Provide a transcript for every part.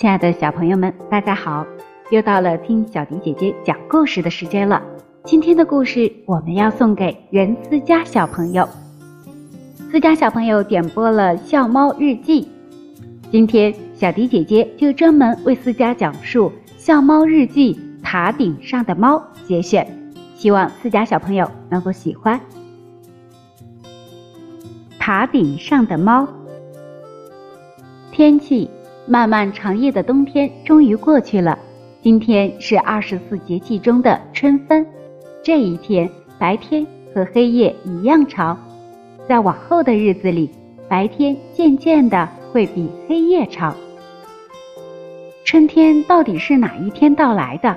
亲爱的小朋友们，大家好！又到了听小迪姐姐讲故事的时间了。今天的故事我们要送给任思佳小朋友。思佳小朋友点播了《笑猫日记》，今天小迪姐姐就专门为思佳讲述《笑猫日记》塔顶上的猫节选，希望思佳小朋友能够喜欢。塔顶上的猫，天气。漫漫长夜的冬天终于过去了，今天是二十四节气中的春分。这一天，白天和黑夜一样长。在往后的日子里，白天渐渐的会比黑夜长。春天到底是哪一天到来的？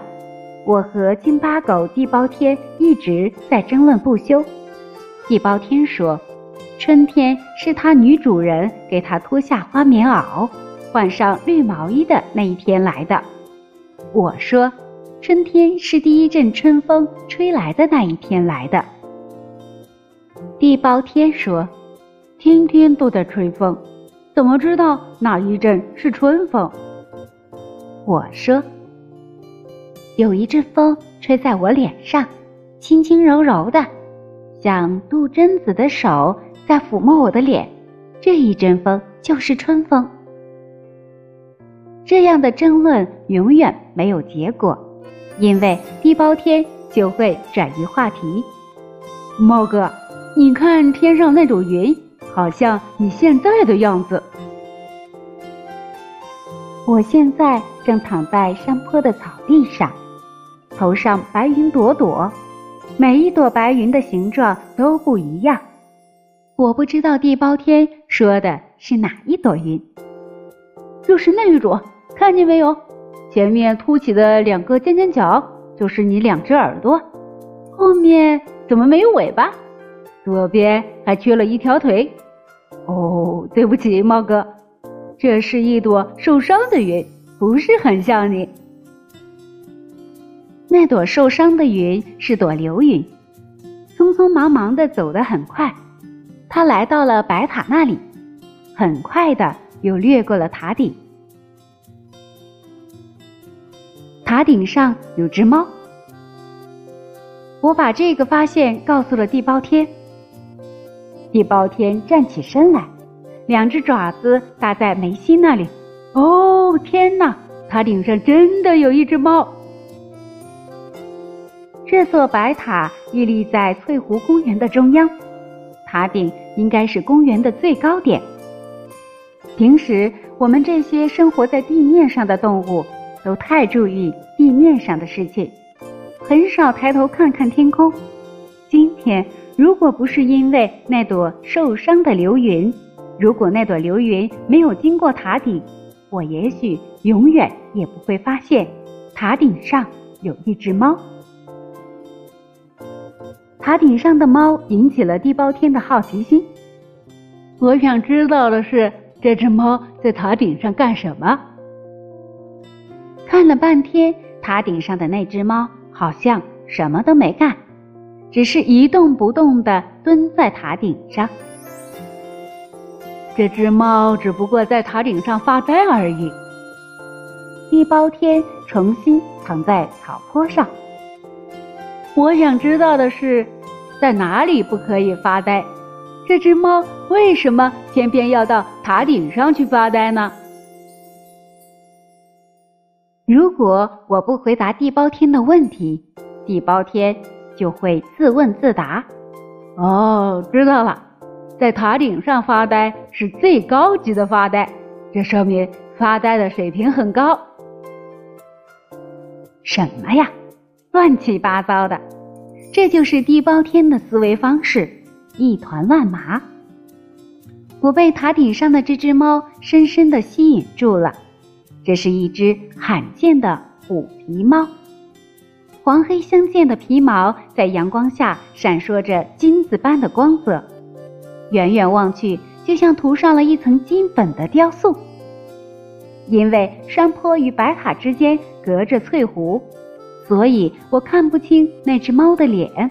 我和金巴狗地包天一直在争论不休。地包天说，春天是他女主人给他脱下花棉袄。换上绿毛衣的那一天来的，我说，春天是第一阵春风吹来的那一天来的。地包天说，天天都在吹风，怎么知道哪一阵是春风？我说，有一阵风吹在我脸上，轻轻柔柔的，像杜真子的手在抚摸我的脸，这一阵风就是春风。这样的争论永远没有结果，因为地包天就会转移话题。猫哥，你看天上那朵云，好像你现在的样子。我现在正躺在山坡的草地上，头上白云朵朵，每一朵白云的形状都不一样。我不知道地包天说的是哪一朵云，就是那一朵。看见没有？前面凸起的两个尖尖角就是你两只耳朵，后面怎么没有尾巴？左边还缺了一条腿。哦，对不起，猫哥，这是一朵受伤的云，不是很像你。那朵受伤的云是朵流云，匆匆忙忙的走得很快，它来到了白塔那里，很快的又掠过了塔顶。塔顶上有只猫，我把这个发现告诉了地包天。地包天站起身来，两只爪子搭在眉心那里。哦，天哪！塔顶上真的有一只猫。这座白塔屹立在翠湖公园的中央，塔顶应该是公园的最高点。平时我们这些生活在地面上的动物。都太注意地面上的事情，很少抬头看看天空。今天，如果不是因为那朵受伤的流云，如果那朵流云没有经过塔顶，我也许永远也不会发现塔顶上有一只猫。塔顶上的猫引起了地包天的好奇心。我想知道的是，这只猫在塔顶上干什么？看了半天，塔顶上的那只猫好像什么都没干，只是一动不动地蹲在塔顶上。这只猫只不过在塔顶上发呆而已。地包天重新躺在草坡上。我想知道的是，在哪里不可以发呆？这只猫为什么偏偏要到塔顶上去发呆呢？如果我不回答地包天的问题，地包天就会自问自答。哦，知道了，在塔顶上发呆是最高级的发呆，这说明发呆的水平很高。什么呀，乱七八糟的！这就是地包天的思维方式，一团乱麻。我被塔顶上的这只猫深深的吸引住了。这是一只罕见的虎皮猫，黄黑相间的皮毛在阳光下闪烁着金子般的光泽，远远望去就像涂上了一层金粉的雕塑。因为山坡与白塔之间隔着翠湖，所以我看不清那只猫的脸。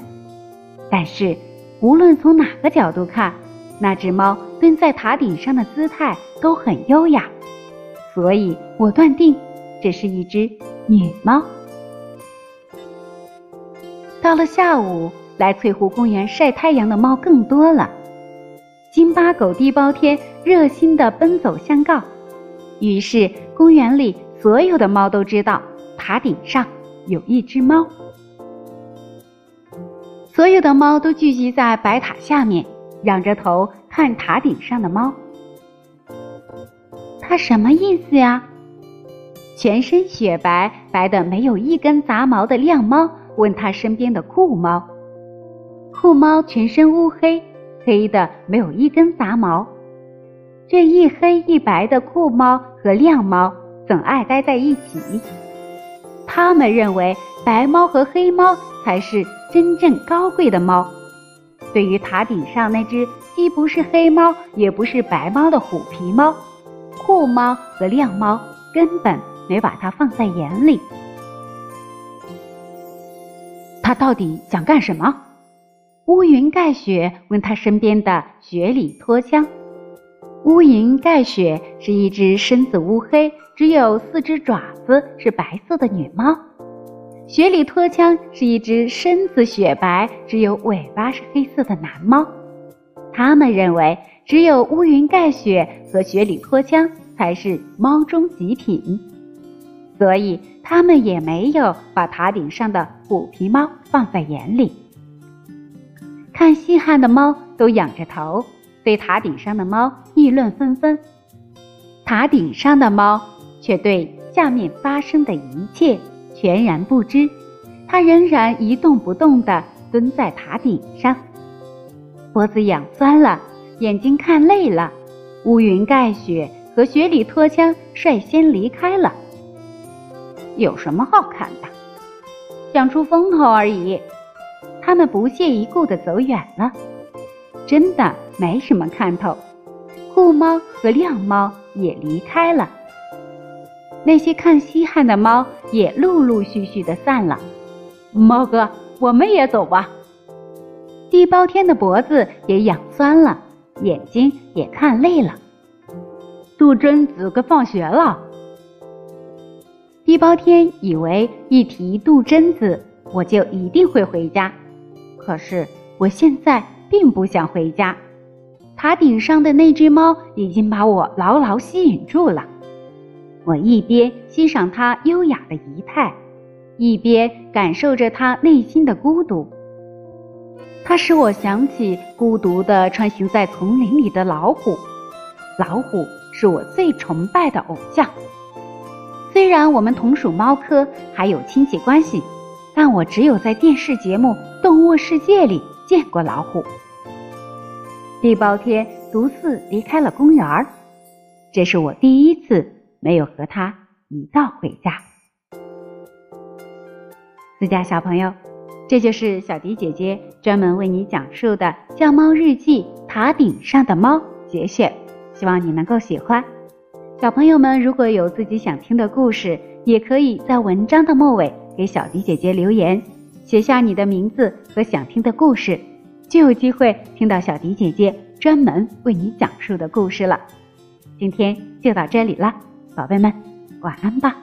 但是，无论从哪个角度看，那只猫蹲在塔顶上的姿态都很优雅。所以我断定这是一只女猫。到了下午，来翠湖公园晒太阳的猫更多了。金巴狗地包天热心地奔走相告，于是公园里所有的猫都知道塔顶上有一只猫。所有的猫都聚集在白塔下面，仰着头看塔顶上的猫。它什么意思呀？全身雪白白的没有一根杂毛的亮猫。问他身边的酷猫，酷猫全身乌黑，黑的没有一根杂毛。这一黑一白的酷猫和亮猫总爱待在一起。他们认为白猫和黑猫才是真正高贵的猫。对于塔顶上那只既不是黑猫也不是白猫的虎皮猫，酷猫和亮猫根本没把它放在眼里。他到底想干什么？乌云盖雪问他身边的雪里脱枪。乌云盖雪是一只身子乌黑、只有四只爪子是白色的女猫。雪里脱枪是一只身子雪白、只有尾巴是黑色的男猫。他们认为只有乌云盖雪和雪里脱枪才是猫中极品，所以。他们也没有把塔顶上的虎皮猫放在眼里。看稀罕的猫都仰着头，对塔顶上的猫议论纷纷。塔顶上的猫却对下面发生的一切全然不知，它仍然一动不动地蹲在塔顶上，脖子痒酸了，眼睛看累了，乌云盖雪和雪里脱枪率先离开了。有什么好看的？想出风头而已。他们不屑一顾地走远了。真的没什么看头。酷猫和亮猫也离开了。那些看稀罕的猫也陆陆续续地散了。猫哥，我们也走吧。地包天的脖子也痒酸了，眼睛也看累了。杜真子该放学了。地包天以为一提杜真子，我就一定会回家。可是我现在并不想回家。塔顶上的那只猫已经把我牢牢吸引住了。我一边欣赏它优雅的仪态，一边感受着它内心的孤独。它使我想起孤独的穿行在丛林里的老虎。老虎是我最崇拜的偶像。虽然我们同属猫科，还有亲戚关系，但我只有在电视节目《动物世界》里见过老虎。地包天独自离开了公园儿，这是我第一次没有和他一道回家。自家小朋友，这就是小迪姐姐专门为你讲述的《叫猫日记》塔顶上的猫节选，希望你能够喜欢。小朋友们，如果有自己想听的故事，也可以在文章的末尾给小迪姐姐留言，写下你的名字和想听的故事，就有机会听到小迪姐姐专门为你讲述的故事了。今天就到这里了，宝贝们，晚安吧。